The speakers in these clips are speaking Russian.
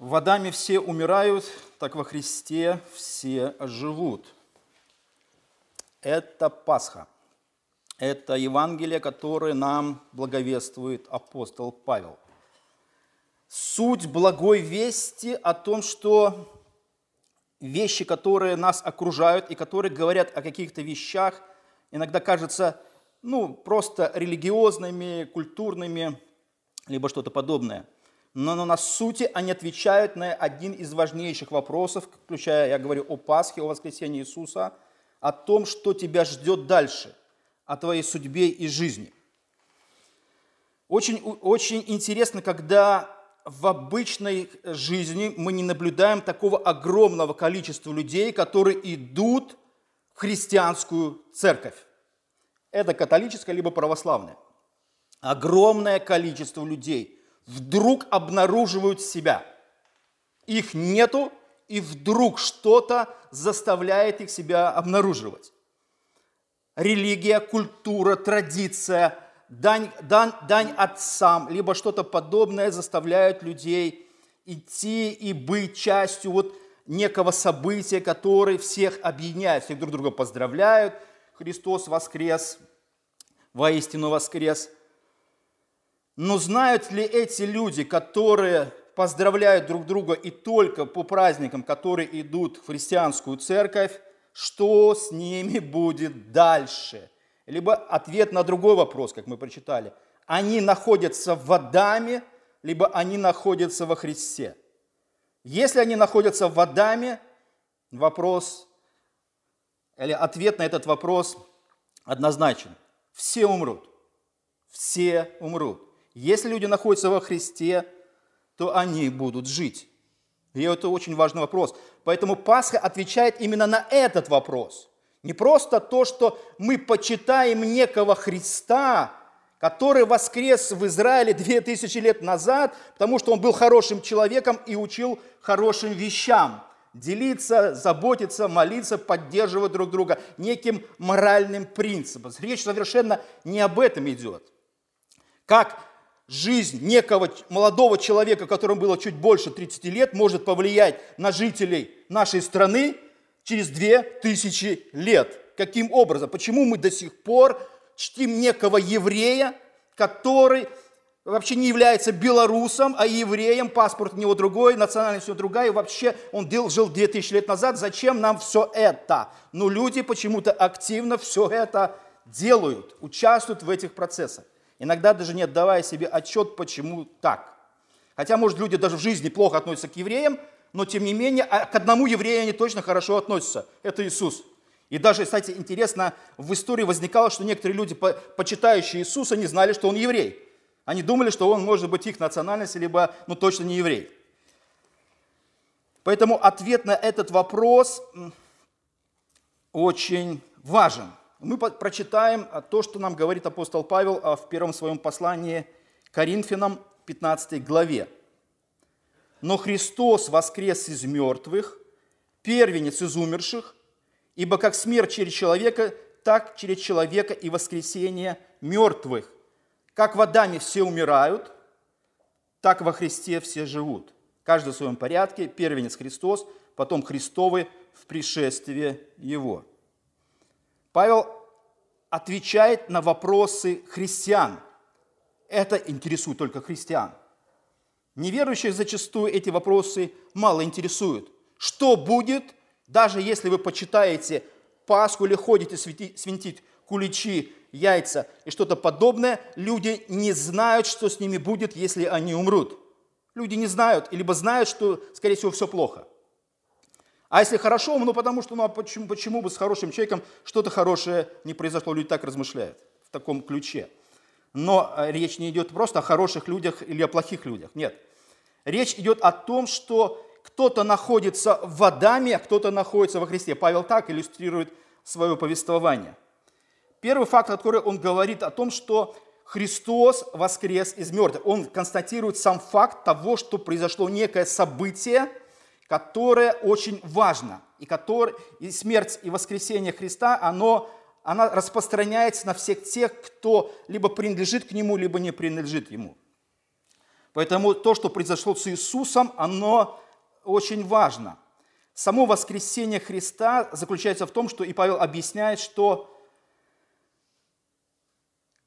В Адаме все умирают, так во Христе все живут. Это Пасха. Это Евангелие, которое нам благовествует апостол Павел. Суть благой вести о том, что вещи, которые нас окружают и которые говорят о каких-то вещах, иногда кажутся ну, просто религиозными, культурными, либо что-то подобное – но, но на сути они отвечают на один из важнейших вопросов, включая, я говорю о Пасхе, о воскресении Иисуса, о том, что тебя ждет дальше, о твоей судьбе и жизни. Очень, очень интересно, когда в обычной жизни мы не наблюдаем такого огромного количества людей, которые идут в христианскую церковь. Это католическая либо православная. Огромное количество людей – вдруг обнаруживают себя. Их нету, и вдруг что-то заставляет их себя обнаруживать. Религия, культура, традиция, дань, дань, дань отцам, либо что-то подобное заставляют людей идти и быть частью вот некого события, которое всех объединяет, всех друг друга поздравляют. Христос воскрес, воистину воскрес – но знают ли эти люди, которые поздравляют друг друга и только по праздникам, которые идут в христианскую церковь, что с ними будет дальше? Либо ответ на другой вопрос, как мы прочитали. Они находятся в Адаме, либо они находятся во Христе. Если они находятся в Адаме, вопрос, или ответ на этот вопрос однозначен. Все умрут. Все умрут. Если люди находятся во Христе, то они будут жить. И это очень важный вопрос. Поэтому Пасха отвечает именно на этот вопрос. Не просто то, что мы почитаем некого Христа, который воскрес в Израиле две тысячи лет назад, потому что он был хорошим человеком и учил хорошим вещам. Делиться, заботиться, молиться, поддерживать друг друга неким моральным принципом. Речь совершенно не об этом идет. Как жизнь некого молодого человека, которому было чуть больше 30 лет, может повлиять на жителей нашей страны через 2000 лет. Каким образом? Почему мы до сих пор чтим некого еврея, который вообще не является белорусом, а евреем, паспорт у него другой, национальность у него другая, и вообще он жил 2000 лет назад, зачем нам все это? Но люди почему-то активно все это делают, участвуют в этих процессах иногда даже не отдавая себе отчет, почему так. Хотя, может, люди даже в жизни плохо относятся к евреям, но тем не менее, а к одному еврею они точно хорошо относятся. Это Иисус. И даже, кстати, интересно, в истории возникало, что некоторые люди, почитающие Иисуса, не знали, что он еврей. Они думали, что он может быть их национальности, либо, ну, точно не еврей. Поэтому ответ на этот вопрос очень важен мы прочитаем то, что нам говорит апостол Павел а, в первом своем послании Коринфянам 15 главе. «Но Христос воскрес из мертвых, первенец из умерших, ибо как смерть через человека, так через человека и воскресение мертвых. Как в Адаме все умирают, так во Христе все живут. Каждый в своем порядке, первенец Христос, потом Христовы в пришествии Его». Павел отвечает на вопросы христиан. Это интересует только христиан. Неверующих зачастую эти вопросы мало интересуют. Что будет, даже если вы почитаете Пасху или ходите свинтить куличи, яйца и что-то подобное, люди не знают, что с ними будет, если они умрут. Люди не знают, либо знают, что, скорее всего, все плохо. А если хорошо, ну потому что, ну а почему, почему бы с хорошим человеком что-то хорошее не произошло? Люди так размышляют в таком ключе. Но э, речь не идет просто о хороших людях или о плохих людях. Нет. Речь идет о том, что кто-то находится в Адаме, а кто-то находится во Христе. Павел так иллюстрирует свое повествование. Первый факт, который он говорит о том, что Христос воскрес из мертвых. Он констатирует сам факт того, что произошло некое событие, которое очень важно, и, который, и смерть и воскресение Христа, оно, она распространяется на всех тех, кто либо принадлежит к Нему, либо не принадлежит Ему. Поэтому то, что произошло с Иисусом, оно очень важно. Само воскресение Христа заключается в том, что и Павел объясняет, что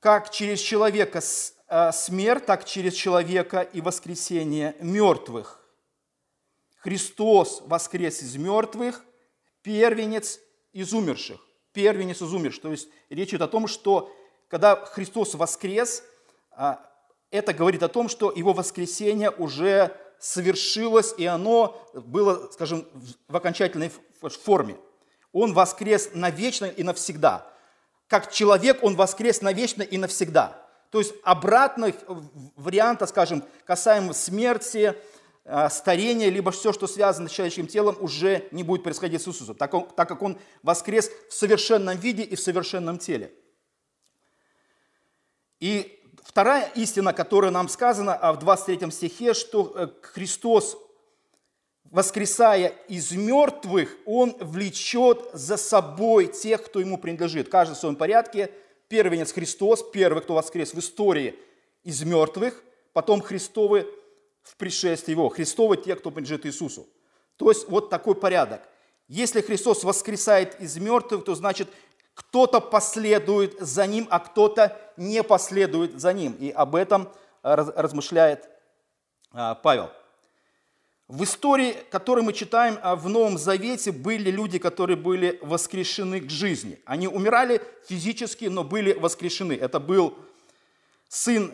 как через человека э, смерть, так через человека и воскресение мертвых. Христос воскрес из мертвых, первенец из умерших. Первенец из умерших. То есть речь идет о том, что когда Христос воскрес, а, это говорит о том, что его воскресение уже совершилось, и оно было, скажем, в окончательной форме. Он воскрес навечно и навсегда. Как человек он воскрес навечно и навсегда. То есть обратных варианта, скажем, касаемо смерти, а, старения, либо все, что связано с человеческим телом, уже не будет происходить с Иисусом, так, он, так как Он воскрес в совершенном виде и в совершенном теле. И вторая истина, которая нам сказана а в 23 стихе, что э, Христос, воскресая из мертвых, Он влечет за собой тех, кто Ему принадлежит. Каждый в своем порядке. Первенец Христос, первый, кто воскрес в истории из мертвых, потом Христовы в пришествии Его. Христовы те, кто принадлежит Иисусу. То есть вот такой порядок. Если Христос воскресает из мертвых, то значит кто-то последует за Ним, а кто-то не последует за Ним. И об этом размышляет а, Павел. В истории, которую мы читаем а, в Новом Завете, были люди, которые были воскрешены к жизни. Они умирали физически, но были воскрешены. Это был сын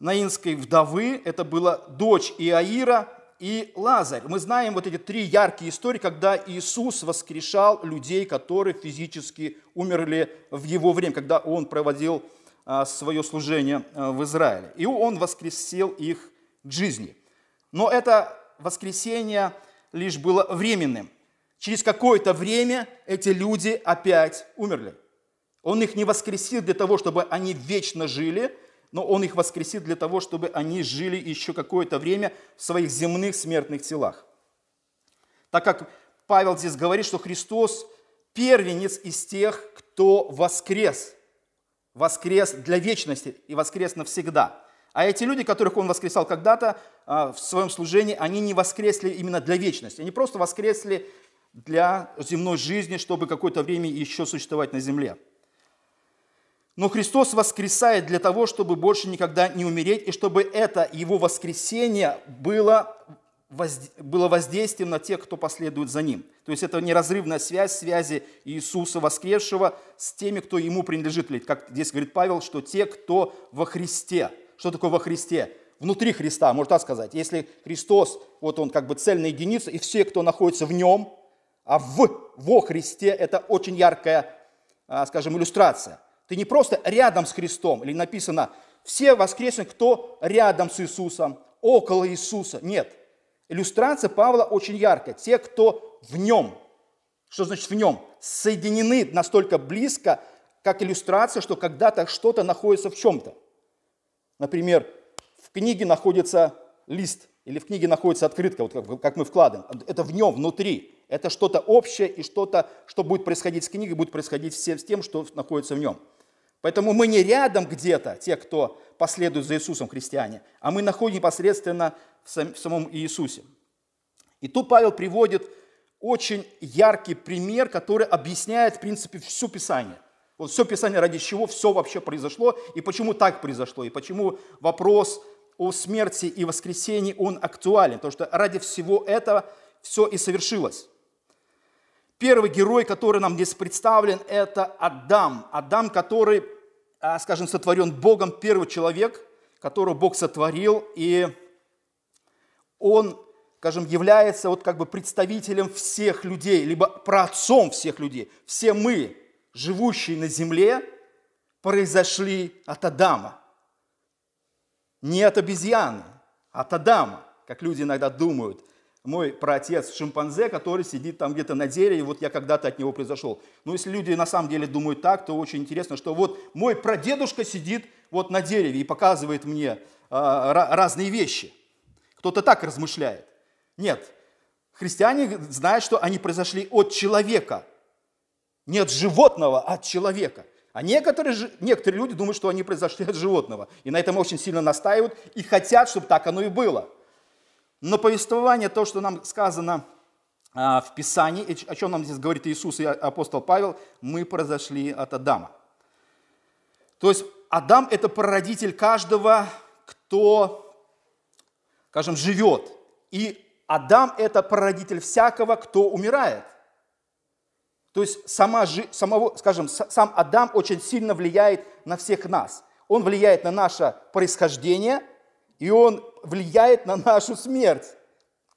Наинской вдовы, это была дочь Иаира и Лазарь. Мы знаем вот эти три яркие истории, когда Иисус воскрешал людей, которые физически умерли в его время, когда он проводил а, свое служение а, в Израиле. И он воскресил их к жизни. Но это воскресение лишь было временным. Через какое-то время эти люди опять умерли. Он их не воскресил для того, чтобы они вечно жили – но Он их воскресит для того, чтобы они жили еще какое-то время в своих земных смертных телах. Так как Павел здесь говорит, что Христос первенец из тех, кто воскрес. Воскрес для вечности и воскрес навсегда. А эти люди, которых он воскресал когда-то а, в своем служении, они не воскресли именно для вечности. Они просто воскресли для земной жизни, чтобы какое-то время еще существовать на земле. Но Христос воскресает для того, чтобы больше никогда не умереть, и чтобы это Его воскресение было, было воздействием на тех, кто последует за Ним. То есть это неразрывная связь, связи Иисуса воскресшего с теми, кто Ему принадлежит. Как здесь говорит Павел, что те, кто во Христе. Что такое во Христе? Внутри Христа, можно так сказать. Если Христос, вот Он как бы цельная единица, и все, кто находится в Нем, а в, во Христе, это очень яркая, а, скажем, иллюстрация – ты не просто рядом с Христом, или написано, все воскресны, кто рядом с Иисусом, около Иисуса. Нет. Иллюстрация Павла очень яркая. Те, кто в нем. Что значит в нем? Соединены настолько близко, как иллюстрация, что когда-то что-то находится в чем-то. Например, в книге находится лист, или в книге находится открытка, вот как мы вкладываем. Это в нем, внутри. Это что-то общее, и что-то, что будет происходить с книгой, будет происходить с тем, что находится в нем. Поэтому мы не рядом где-то, те, кто последует за Иисусом, христиане, а мы находим непосредственно в самом Иисусе. И тут Павел приводит очень яркий пример, который объясняет, в принципе, все Писание. Вот все Писание, ради чего все вообще произошло, и почему так произошло, и почему вопрос о смерти и воскресении, он актуален. Потому что ради всего этого все и совершилось. Первый герой, который нам здесь представлен, это Адам. Адам, который, а, скажем, сотворен Богом, первый человек, которого Бог сотворил, и он, скажем, является вот как бы представителем всех людей, либо праотцом всех людей. Все мы, живущие на земле, произошли от Адама. Не от обезьяны, а от Адама, как люди иногда думают мой праотец шимпанзе, который сидит там где-то на дереве, вот я когда-то от него произошел. Но если люди на самом деле думают так, то очень интересно, что вот мой прадедушка сидит вот на дереве и показывает мне а, разные вещи. Кто-то так размышляет. Нет, христиане знают, что они произошли от человека. Не от животного, а от человека. А некоторые, некоторые люди думают, что они произошли от животного. И на этом очень сильно настаивают и хотят, чтобы так оно и было. Но повествование, то, что нам сказано а, в Писании, о чем нам здесь говорит Иисус и апостол Павел, мы произошли от Адама. То есть Адам – это прародитель каждого, кто, скажем, живет. И Адам – это прародитель всякого, кто умирает. То есть сама, самого, скажем, сам Адам очень сильно влияет на всех нас. Он влияет на наше происхождение, и он влияет на нашу смерть.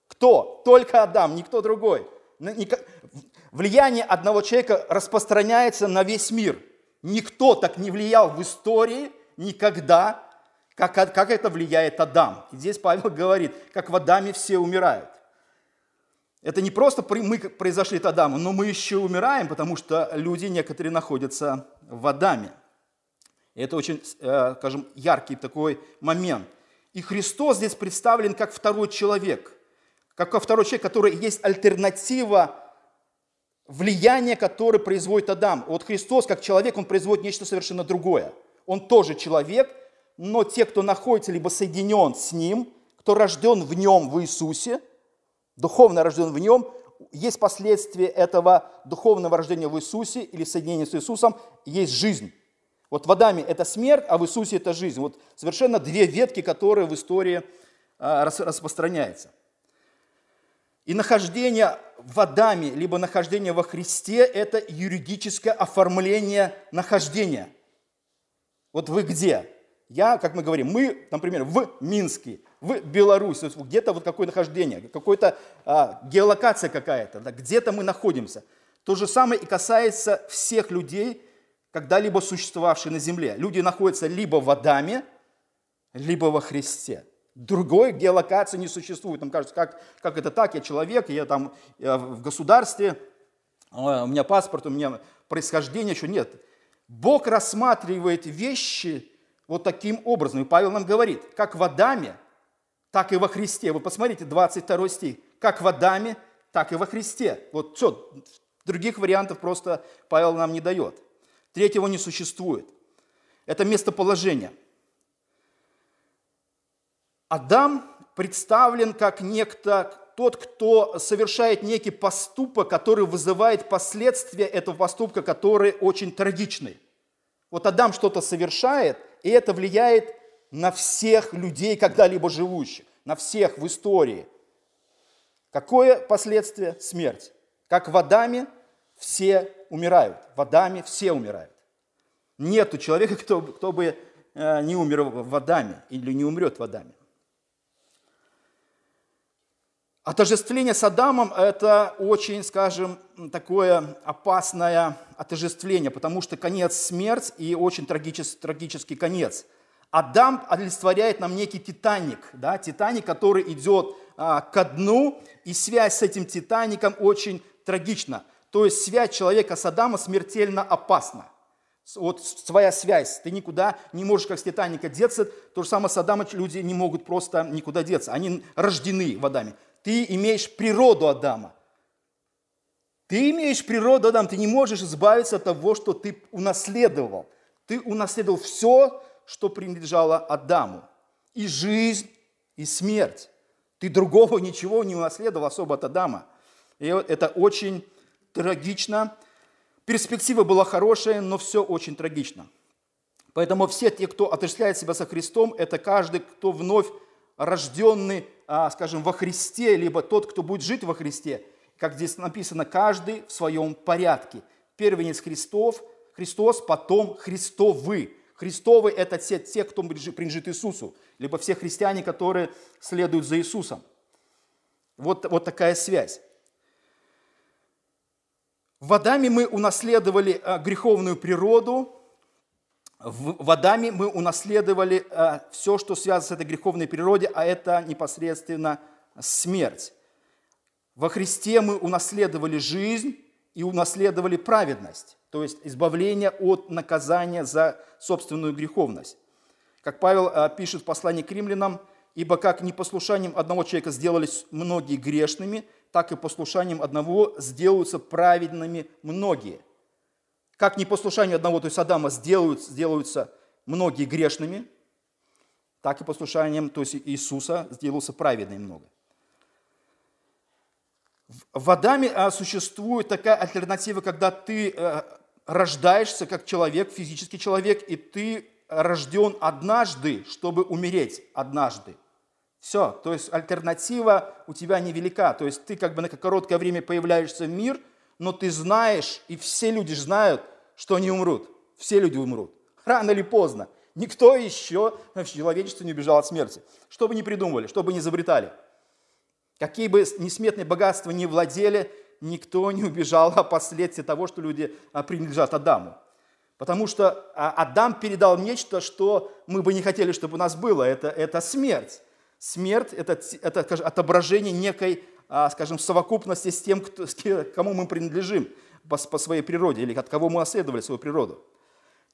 Кто? Только Адам, никто другой. Влияние одного человека распространяется на весь мир – Никто так не влиял в истории никогда, как, как это влияет Адам. И здесь Павел говорит, как в Адаме все умирают. Это не просто мы произошли от Адама, но мы еще умираем, потому что люди некоторые находятся в Адаме. И это очень, э, скажем, яркий такой момент. И Христос здесь представлен как второй человек, как второй человек, который есть альтернатива влияние, которое производит Адам. Вот Христос, как человек, он производит нечто совершенно другое. Он тоже человек, но те, кто находится либо соединен с Ним, кто рожден в Нем, в Иисусе, духовно рожден в Нем, есть последствия этого духовного рождения в Иисусе или соединения с Иисусом, есть жизнь. Вот в Адаме это смерть, а в Иисусе это жизнь. Вот совершенно две ветки, которые в истории а, распространяются. И нахождение в Адаме, либо нахождение во Христе – это юридическое оформление нахождения. Вот вы где? Я, как мы говорим, мы, например, в Минске, в Беларуси, где-то вот какое нахождение, какая-то а, геолокация какая-то, да, где-то мы находимся. То же самое и касается всех людей, когда-либо существовавших на земле. Люди находятся либо в Адаме, либо во Христе. Другой геолокации не существует. Нам кажется, как, как это так, я человек, я там я в государстве, а, у меня паспорт, у меня происхождение еще нет. Бог рассматривает вещи вот таким образом. И Павел нам говорит, как в Адаме, так и во Христе. Вы посмотрите, 22 стих. Как в Адаме, так и во Христе. Вот все, других вариантов просто Павел нам не дает. Третьего не существует. Это местоположение – Адам представлен как некто, тот, кто совершает некий поступок, который вызывает последствия этого поступка, которые очень трагичны. Вот Адам что-то совершает, и это влияет на всех людей, когда-либо живущих, на всех в истории. Какое последствие? Смерть. Как в Адаме все умирают. В Адаме все умирают. Нету человека, кто, кто бы э, не умер в Адаме или не умрет в Адаме. Отождествление с Адамом – это очень, скажем, такое опасное отождествление, потому что конец – смерть и очень трагический, трагический конец. Адам олицетворяет нам некий Титаник, да, Титаник, который идет а, ко дну, и связь с этим Титаником очень трагична. То есть связь человека с Адамом смертельно опасна. Вот своя связь, ты никуда не можешь, как с Титаника, деться. То же самое с Адамом люди не могут просто никуда деться. Они рождены в Адаме ты имеешь природу Адама. Ты имеешь природу Адама, ты не можешь избавиться от того, что ты унаследовал. Ты унаследовал все, что принадлежало Адаму. И жизнь, и смерть. Ты другого ничего не унаследовал особо от Адама. И это очень трагично. Перспектива была хорошая, но все очень трагично. Поэтому все те, кто отождествляет себя со Христом, это каждый, кто вновь рожденный, а, скажем, во Христе, либо тот, кто будет жить во Христе, как здесь написано, каждый в своем порядке. Первенец Христов, Христос, потом Христовы. Христовы – это те, те, кто принадлежит Иисусу, либо все христиане, которые следуют за Иисусом. Вот, вот такая связь. В Адаме мы унаследовали а, греховную природу, в Адаме мы унаследовали э, все, что связано с этой греховной природой, а это непосредственно смерть. Во Христе мы унаследовали жизнь и унаследовали праведность, то есть избавление от наказания за собственную греховность. Как Павел э, пишет в послании к римлянам, «Ибо как непослушанием одного человека сделались многие грешными, так и послушанием одного сделаются праведными многие». как непослушанию одного, то есть Адама, сделают, сделаются многие грешными, так и послушанием, то есть Иисуса, сделался праведным много. В Адаме а, существует такая альтернатива, когда ты э, рождаешься как человек, физический человек, и ты рожден однажды, чтобы умереть однажды. Все, то есть альтернатива у тебя невелика. То есть ты как бы на короткое время появляешься в мир, но ты знаешь, и все люди знают, что они умрут. Все люди умрут. Рано или поздно. Никто еще в человечестве не убежал от смерти. Что бы ни придумывали, что бы ни изобретали. Какие бы несметные богатства ни владели, никто не убежал от последствий того, что люди а, принадлежат Адаму. Потому что а, Адам передал нечто, что мы бы не хотели, чтобы у нас было. Это, это смерть. Смерть – это, это скажем, отображение некой, а, скажем, совокупности с тем, кто, с кому мы принадлежим по, по своей природе, или от кого мы наследовали свою природу.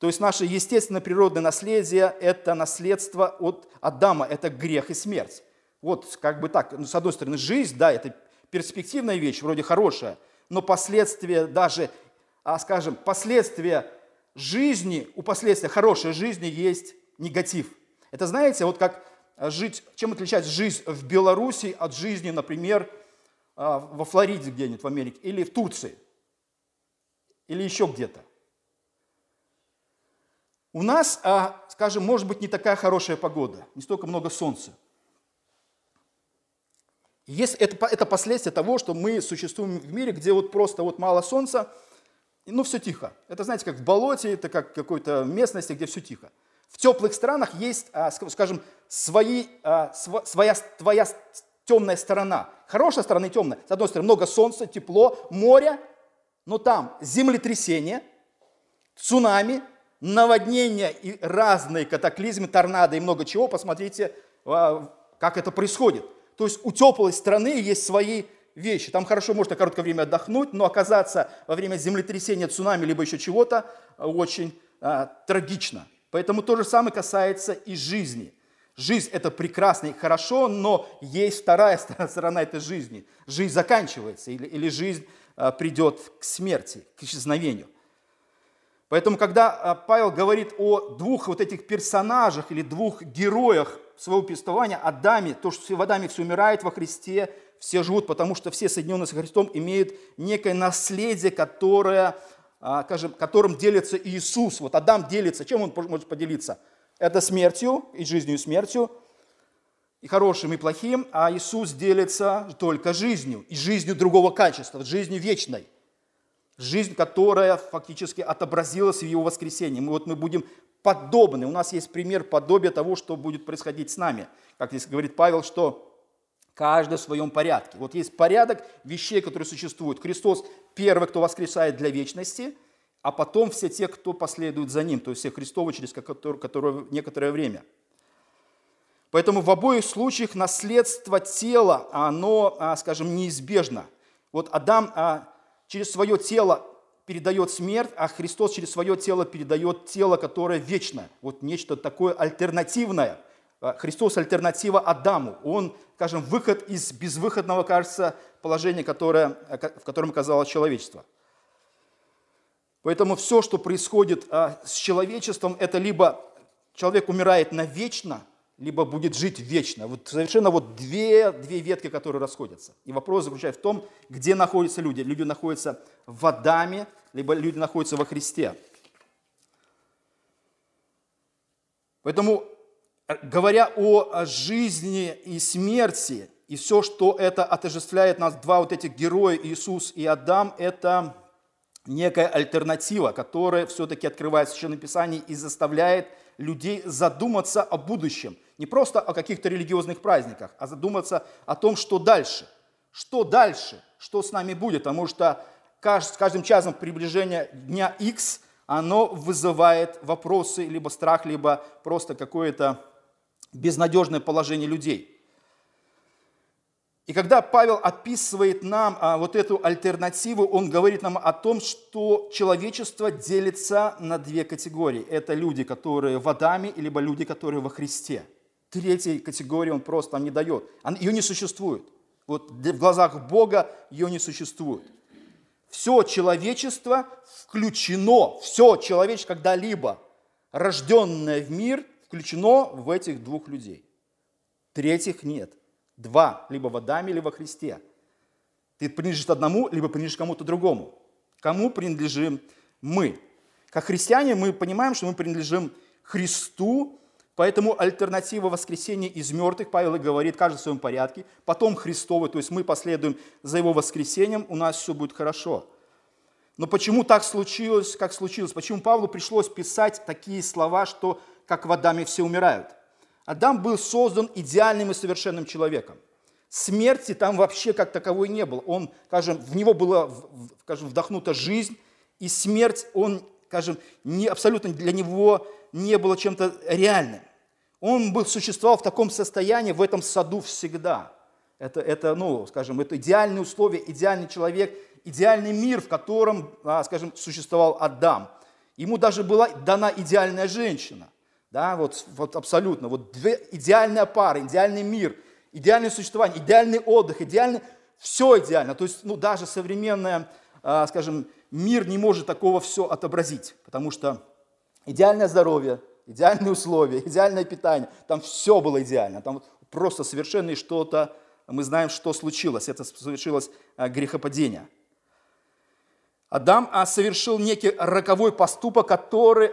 То есть наше естественное природное наследие – это наследство от Адама, это грех и смерть. Вот как бы так, ну, с одной стороны, жизнь, да, это перспективная вещь, вроде хорошая, но последствия даже, а, скажем, последствия жизни, у последствия хорошей жизни есть негатив. Это знаете, вот как жить, чем отличается жизнь в Беларуси от жизни, например, а, во Флориде где-нибудь в Америке, или в Турции, или еще где-то. У нас, а, скажем, может быть не такая хорошая погода, не столько много солнца. Есть, это, это последствия того, что мы существуем в мире, где вот просто вот мало солнца, ну все тихо. Это, знаете, как в болоте, это как в какой-то местности, где все тихо. В теплых странах есть, а, скажем, свои, а, своя, твоя темная сторона. Хорошая сторона и темная. С одной стороны, много солнца, тепло, море, но там землетрясение, цунами, наводнения и разные катаклизмы, торнадо и много чего. Посмотрите, а, как это происходит. То есть у теплой страны есть свои вещи. Там хорошо можно короткое время отдохнуть, но оказаться во время землетрясения, цунами, либо еще чего-то, очень а, трагично. Поэтому то же самое касается и жизни. Жизнь – это прекрасно и хорошо, но есть вторая сторона этой жизни. Жизнь заканчивается, или, или жизнь а, придет к смерти, к исчезновению. Поэтому, когда а, Павел говорит о двух вот этих персонажах или двух героях своего повествования, Адаме, то, что в Адаме все умирает, во Христе все живут, потому что все соединенные с Христом имеют некое наследие, которое, а, скажем, которым делится Иисус. Вот Адам делится, чем он может поделиться? Это смертью, и жизнью, и смертью, и хорошим, и плохим, а Иисус делится только жизнью, и жизнью другого качества, жизнью вечной – жизнь, которая фактически отобразилась в его воскресении. Мы, вот мы будем подобны. У нас есть пример подобия того, что будет происходить с нами. Как здесь говорит Павел, что каждый в своем порядке. Вот есть порядок вещей, которые существуют. Христос первый, кто воскресает для вечности, а потом все те, кто последует за ним, то есть все Христовы через которое, некоторое время. Поэтому в обоих случаях наследство тела, оно, а, скажем, неизбежно. Вот Адам а, через свое тело передает смерть, а Христос через свое тело передает тело, которое вечное. Вот нечто такое альтернативное. А, Христос альтернатива Адаму. Он, скажем, выход из безвыходного, кажется, положения, которое, в котором оказалось человечество. Поэтому все, что происходит а, с человечеством, это либо человек умирает навечно – либо будет жить вечно. Вот совершенно вот две, две ветки, которые расходятся. И вопрос заключается в том, где находятся люди. Люди находятся в Адаме, либо люди находятся во Христе. Поэтому, говоря о жизни и смерти, и все, что это отождествляет нас, два вот этих героя, Иисус и Адам, это некая альтернатива, которая все-таки открывает Священное Писание и заставляет людей задуматься о будущем. Не просто о каких-то религиозных праздниках, а задуматься о том, что дальше. Что дальше? Что с нами будет? Потому что с каждым часом приближения дня X оно вызывает вопросы, либо страх, либо просто какое-то безнадежное положение людей – и когда Павел описывает нам а, вот эту альтернативу, он говорит нам о том, что человечество делится на две категории. Это люди, которые в Адаме, либо люди, которые во Христе. Третьей категории он просто не дает. Ее не существует. Вот в глазах Бога ее не существует. все человечество включено, все человечество когда-либо рожденное в мир включено в этих двух людей. Третьих нет. Два, либо в Адаме, либо во Христе. Ты принадлежишь одному, либо принадлежишь кому-то другому. Кому принадлежим мы? Как христиане мы понимаем, что мы принадлежим Христу, поэтому альтернатива воскресения из мертвых, Павел и говорит, каждый в своем порядке, потом Христовый, то есть мы последуем за его воскресением, у нас все будет хорошо. Но почему так случилось, как случилось? Почему Павлу пришлось писать такие слова, что как в Адаме все умирают? Адам был создан идеальным и совершенным человеком. Смерти там вообще как таковой не было. Он, скажем, в него была скажем, вдохнута жизнь, и смерть, он, скажем, не, абсолютно для него не было чем-то реальным. Он был, существовал в таком состоянии, в этом саду всегда. Это, это, ну, скажем, это идеальные условия, идеальный человек, идеальный мир, в котором, а, скажем, существовал Адам. Ему даже была дана идеальная женщина. Да, вот, вот абсолютно. Вот две, идеальная пара, идеальный мир, идеальное существование, идеальный отдых, идеальный, все идеально. То есть, ну, даже современная, а, скажем, мир не может такого все отобразить, потому что идеальное здоровье, идеальные условия, идеальное питание, там все было идеально, там просто совершенно что-то, мы знаем, что случилось, это совершилось а, грехопадение. Адам а, совершил некий роковой поступок, который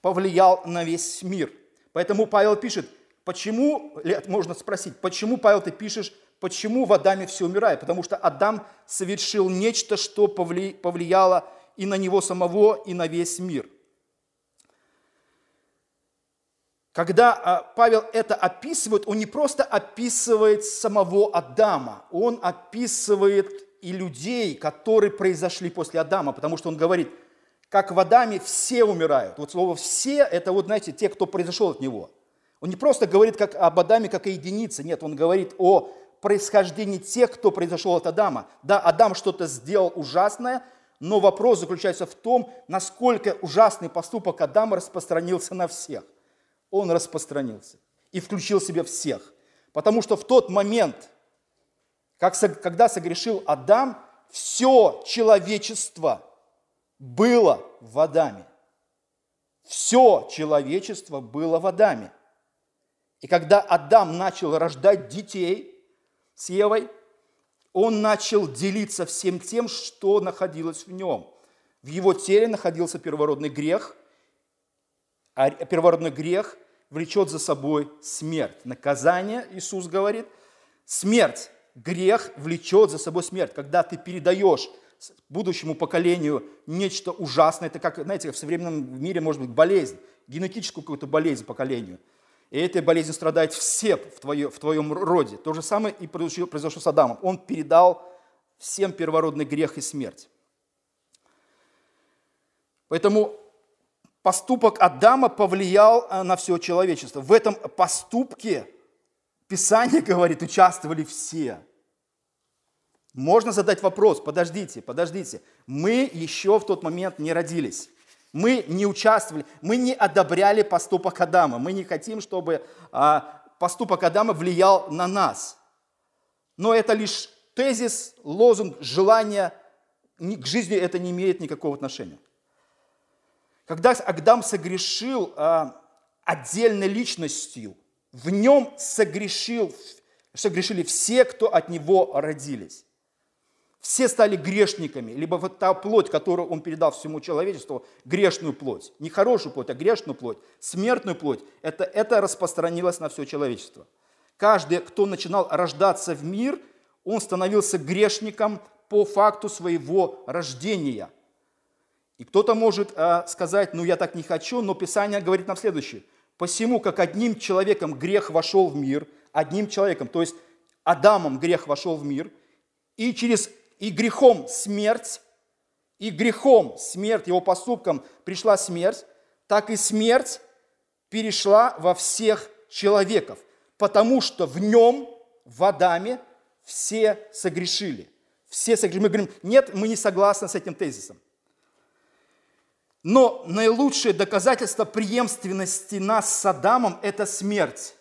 повлиял на весь мир. Поэтому Павел пишет, почему, можно спросить, почему, Павел, ты пишешь, почему в Адаме все умирает? Потому что Адам совершил нечто, что повлияло и на него самого, и на весь мир. Когда а, Павел это описывает, он не просто описывает самого Адама, он описывает и людей, которые произошли после Адама, потому что он говорит – как в Адаме все умирают. Вот слово «все» – это вот, знаете, те, кто произошел от него. Он не просто говорит как об Адаме, как о единице, нет, он говорит о происхождении тех, кто произошел от Адама. Да, Адам что-то сделал ужасное, но вопрос заключается в том, насколько ужасный поступок Адама распространился на всех. Он распространился и включил в себя всех. Потому что в тот момент, как, когда согрешил Адам, все человечество – было в Адаме. Все человечество было в Адаме. И когда Адам начал рождать детей с Евой, он начал делиться всем тем, что находилось в нем. В его теле находился первородный грех, а первородный грех влечет за собой смерть. Наказание, Иисус говорит, смерть, грех влечет за собой смерть. Когда ты передаешь будущему поколению нечто ужасное. Это как, знаете, в современном мире может быть болезнь, генетическую какую-то болезнь поколению. И этой болезнью страдает все в, твое, в твоем роде. То же самое и произошло, произошло с Адамом. Он передал всем первородный грех и смерть. Поэтому поступок Адама повлиял э, на все человечество. В этом поступке Писание говорит, участвовали все. Можно задать вопрос, подождите, подождите, мы еще в тот момент не родились. Мы не участвовали, мы не одобряли поступок Адама. Мы не хотим, чтобы а, поступок Адама влиял на нас. Но это лишь тезис, лозунг, желание. К жизни это не имеет никакого отношения. Когда Адам согрешил а, отдельной личностью, в нем согрешил, согрешили все, кто от него родились все стали грешниками, либо вот та плоть, которую он передал всему человечеству, грешную плоть, не хорошую плоть, а грешную плоть, смертную плоть, это, это распространилось на все человечество. Каждый, кто начинал рождаться в мир, он становился грешником по факту своего рождения. И кто-то может э, сказать, ну я так не хочу, но Писание говорит нам следующее. Посему, как одним человеком грех вошел в мир, одним человеком, то есть Адамом грех вошел в мир, и через и грехом смерть, и грехом смерть, его поступком пришла смерть, так и смерть перешла во всех человеков, потому что в нем, в Адаме, все согрешили. Все согрешили. Мы говорим, нет, мы не согласны с этим тезисом. Но наилучшее доказательство преемственности нас с Адамом – это смерть.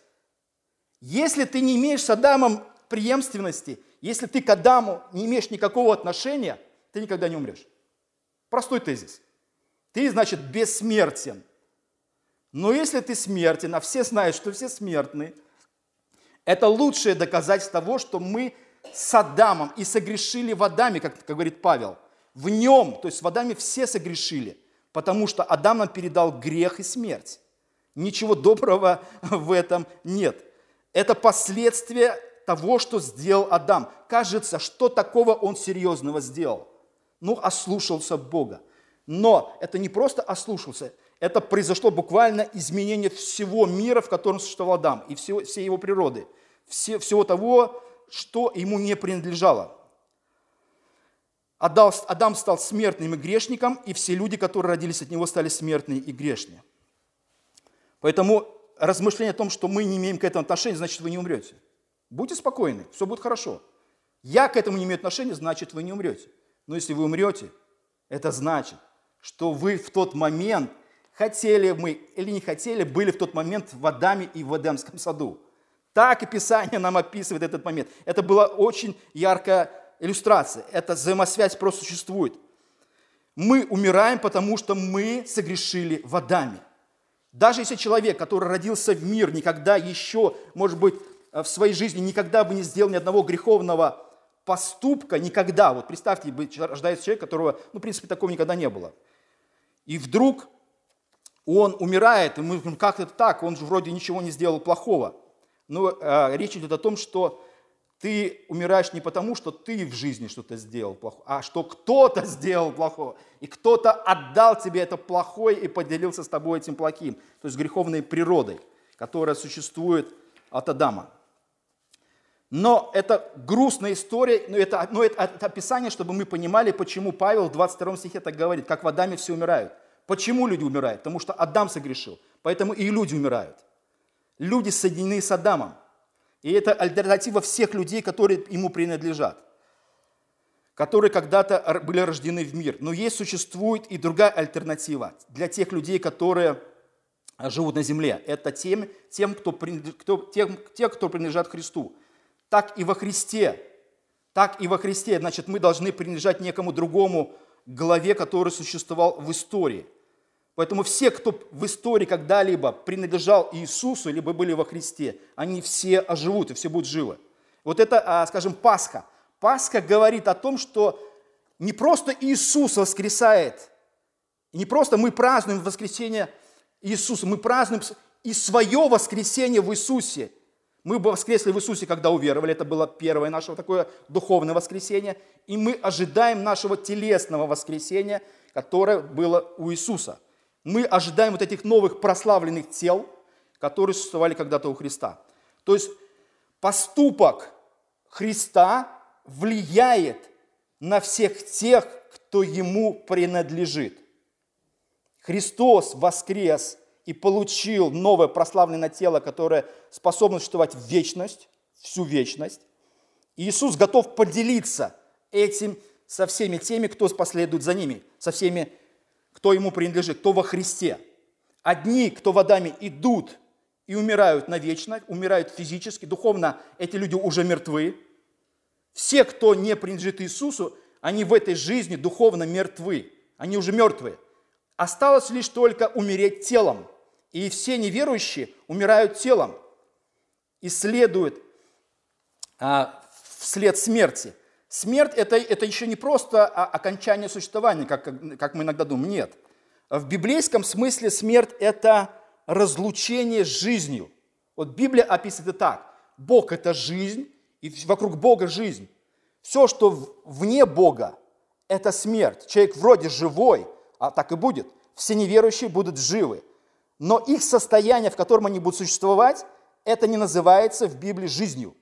Если ты не имеешь с Адамом преемственности – если ты к Адаму не имеешь никакого отношения, ты никогда не умрешь. Простой тезис. Ты, значит, бессмертен. Но если ты смертен, а все знают, что все смертны, это лучшее доказательство того, что мы с Адамом и согрешили в Адаме, как, как говорит Павел. В нем, то есть в Адаме все согрешили, потому что Адам нам передал грех и смерть. Ничего доброго в этом нет. Это последствия того, что сделал Адам. Кажется, что такого он серьезного сделал? Ну, ослушался Бога. Но это не просто ослушался, это произошло буквально изменение всего мира, в котором существовал Адам, и всего, всей его природы, все, всего того, что ему не принадлежало. Адам стал смертным и грешником, и все люди, которые родились от него, стали смертными и грешными. Поэтому размышление о том, что мы не имеем к этому отношения, значит, вы не умрете. Будьте спокойны, все будет хорошо. Я к этому не имею отношения, значит, вы не умрете. Но если вы умрете, это значит, что вы в тот момент, хотели мы или не хотели, были в тот момент в Адаме и в Эдемском саду. Так и Писание нам описывает этот момент. Это была очень яркая иллюстрация. Эта взаимосвязь просто существует. Мы умираем, потому что мы согрешили в Адаме. Даже если человек, который родился в мир, никогда еще, может быть, в своей жизни никогда бы не сделал ни одного греховного поступка, никогда. Вот представьте, рождается человек, которого, ну, в принципе, такого никогда не было. И вдруг он умирает, и мы говорим, как это так, он же вроде ничего не сделал плохого. Но э, речь идет о том, что ты умираешь не потому, что ты в жизни что-то сделал плохое, а что кто-то сделал плохое, и кто-то отдал тебе это плохое и поделился с тобой этим плохим, то есть греховной природой, которая существует от Адама. Но это грустная история, но это, но это, это описание, чтобы мы понимали, почему Павел в 22 стихе так говорит, как в Адаме все умирают. Почему люди умирают? Потому что Адам согрешил, поэтому и люди умирают. Люди соединены с Адамом. И это альтернатива всех людей, которые ему принадлежат, которые когда-то были рождены в мир. Но есть, существует и другая альтернатива для тех людей, которые живут на земле. Это тем, тем кто, кто, тем, те, кто принадлежат Христу. Так и во Христе. Так и во Христе. Значит, мы должны принадлежать некому другому главе, который существовал в истории – Поэтому все, кто в истории когда-либо принадлежал Иисусу, либо были во Христе, они все оживут и все будут живы. Вот это, а, скажем, Пасха. Пасха говорит о том, что не просто Иисус воскресает, не просто мы празднуем воскресение Иисуса, мы празднуем и свое воскресение в Иисусе. Мы воскресли в Иисусе, когда уверовали, это было первое наше такое духовное воскресение, и мы ожидаем нашего телесного воскресения, которое было у Иисуса – мы ожидаем вот этих новых прославленных тел, которые существовали когда-то у Христа. То есть поступок Христа влияет на всех тех, кто ему принадлежит. Христос воскрес и получил новое прославленное тело, которое способно существовать в вечность, всю вечность. И Иисус готов поделиться этим со всеми теми, кто последует за ними, со всеми кто ему принадлежит, кто во Христе. Одни, кто в Адаме, идут и умирают навечно, умирают физически, духовно эти люди уже мертвы. Все, кто не принадлежит Иисусу, они в этой жизни духовно мертвы, они уже мертвые. Осталось лишь только умереть телом. И все неверующие умирают телом и следуют а, вслед смерти. Смерть это, это еще не просто окончание существования, как, как мы иногда думаем. Нет. В библейском смысле смерть – это разлучение с жизнью. Вот Библия описывает это так. Бог – это жизнь, и вокруг Бога жизнь. Все, что вне Бога, это смерть. Человек вроде живой, а так и будет. Все неверующие будут живы. Но их состояние, в котором они будут существовать, это не называется в Библии жизнью.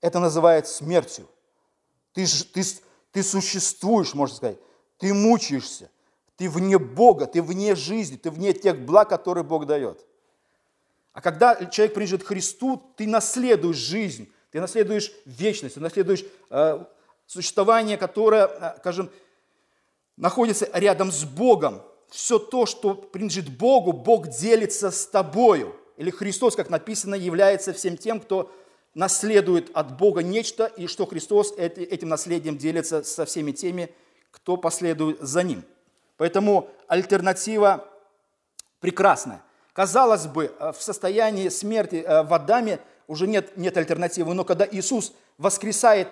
Это называется смертью. Ты, ты, ты существуешь, можно сказать. Ты мучаешься. Ты вне Бога, ты вне жизни, ты вне тех благ, которые Бог дает. А когда человек принадлежит Христу, ты наследуешь жизнь, ты наследуешь вечность, ты наследуешь э, существование, которое, э, скажем, находится рядом с Богом. Все то, что принадлежит Богу, Бог делится с тобою. Или Христос, как написано, является всем тем, кто наследует от Бога нечто, и что Христос этим наследием делится со всеми теми, кто последует за ним. Поэтому альтернатива прекрасная. Казалось бы, э, в состоянии смерти э, в Адаме уже нет, нет альтернативы, но когда Иисус воскресает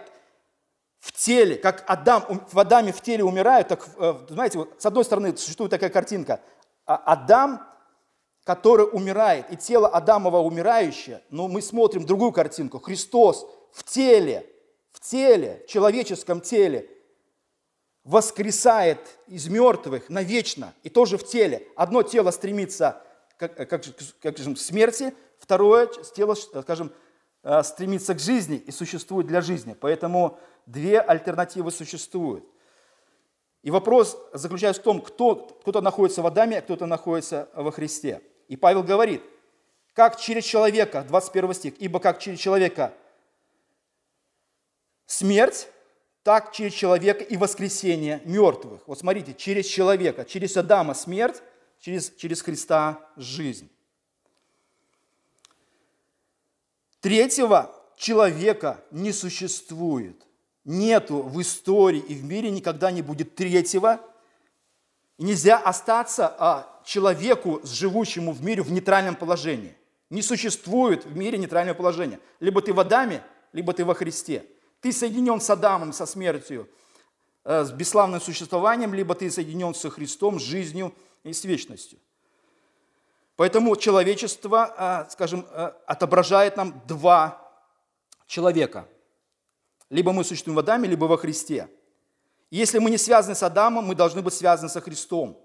в теле, как Адам, в Адаме в теле умирает, так, э, знаете, вот, с одной стороны существует такая картинка. А Адам, который умирает, и тело Адамова умирающее, но мы смотрим другую картинку. Христос в теле, в теле, в человеческом теле, воскресает из мертвых навечно, и тоже в теле. Одно тело стремится как, как, как скажем, к смерти, второе тело, скажем, э, стремится к жизни и существует для жизни. Поэтому две альтернативы существуют. И вопрос заключается в том, кто, кто-то находится в Адаме, а кто-то находится во Христе. И Павел говорит, как через человека, 21 стих, ибо как через человека смерть, так через человека и воскресение мертвых. Вот смотрите, через человека, через Адама смерть, через, через Христа жизнь. Третьего человека не существует. Нету в истории и в мире никогда не будет третьего. И нельзя остаться а, человеку, живущему в мире, в нейтральном положении. Не существует в мире нейтрального положения. Либо ты в Адаме, либо ты во Христе. Ты соединен с Адамом, со смертью, э, с бесславным существованием, либо ты соединен со Христом, с жизнью и с вечностью. Поэтому человечество, э, скажем, э, отображает нам два человека. Либо мы существуем в Адаме, либо во Христе. Если мы не связаны с Адамом, мы должны быть связаны со Христом.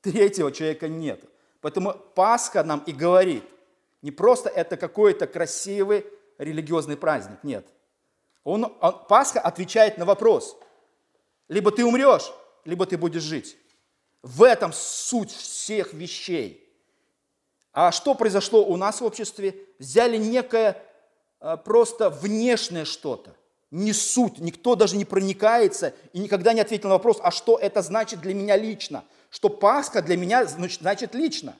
Третьего человека нет. Поэтому Пасха нам и говорит, не просто это какой-то красивый религиозный праздник, нет. Он, он, Пасха отвечает на вопрос. Либо ты умрешь, либо ты будешь жить. В этом суть всех вещей. А что произошло у нас в обществе? Взяли некое а, просто внешнее что-то. Не суть, никто даже не проникается и никогда не ответил на вопрос, а что это значит для меня лично? Что Пасха для меня значит лично.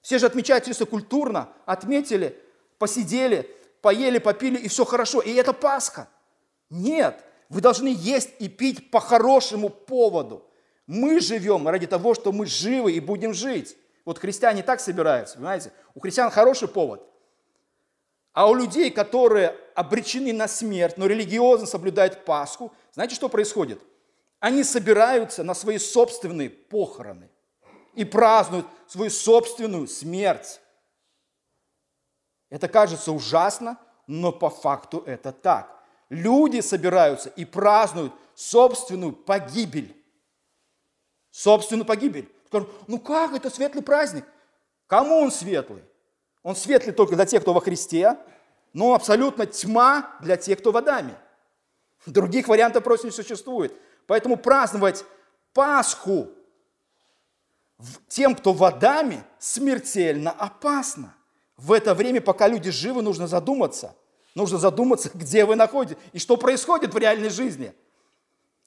Все же отмечают все культурно, отметили, посидели, поели, попили, и все хорошо. И это Пасха. Нет, вы должны есть и пить по хорошему поводу. Мы живем ради того, что мы живы и будем жить. Вот христиане так собираются, понимаете? У христиан хороший повод. А у людей, которые обречены на смерть, но религиозно соблюдают Пасху, знаете, что происходит? Они собираются на свои собственные похороны и празднуют свою собственную смерть. Это кажется ужасно, но по факту это так люди собираются и празднуют собственную погибель. Собственную погибель. Ну как это светлый праздник? Кому он светлый? Он светлый только для тех, кто во Христе, но абсолютно тьма для тех, кто в Адаме. Других вариантов просто не существует. Поэтому праздновать Пасху тем, кто в Адаме, смертельно опасно. В это время, пока люди живы, нужно задуматься – Нужно задуматься, где вы находитесь и что происходит в реальной жизни.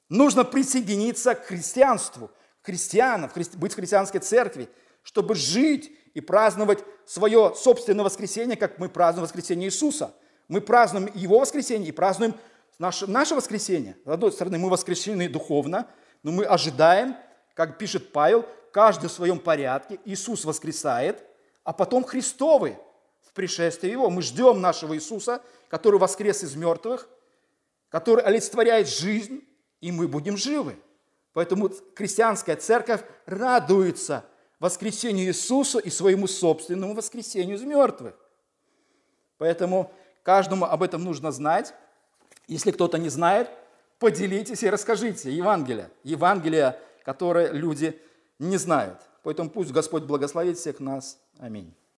Нужно присоединиться к христианству, к христианам, быть в христианской церкви, чтобы жить и праздновать свое собственное воскресенье, как мы празднуем воскресенье Иисуса. Мы празднуем Его воскресенье и празднуем наше, наше воскресенье. С одной стороны, мы воскрешены духовно, но мы ожидаем, как пишет Павел, каждый в своем порядке. Иисус воскресает, а потом Христовы в пришествии Его. Мы ждем нашего Иисуса – который воскрес из мертвых, который олицетворяет жизнь, и мы будем живы. Поэтому христианская церковь радуется воскресению Иисуса и своему собственному воскресению из мертвых. Поэтому каждому об этом нужно знать. Если кто-то не знает, поделитесь и расскажите Евангелие. Евангелие, которое люди не знают. Поэтому пусть Господь благословит всех нас. Аминь.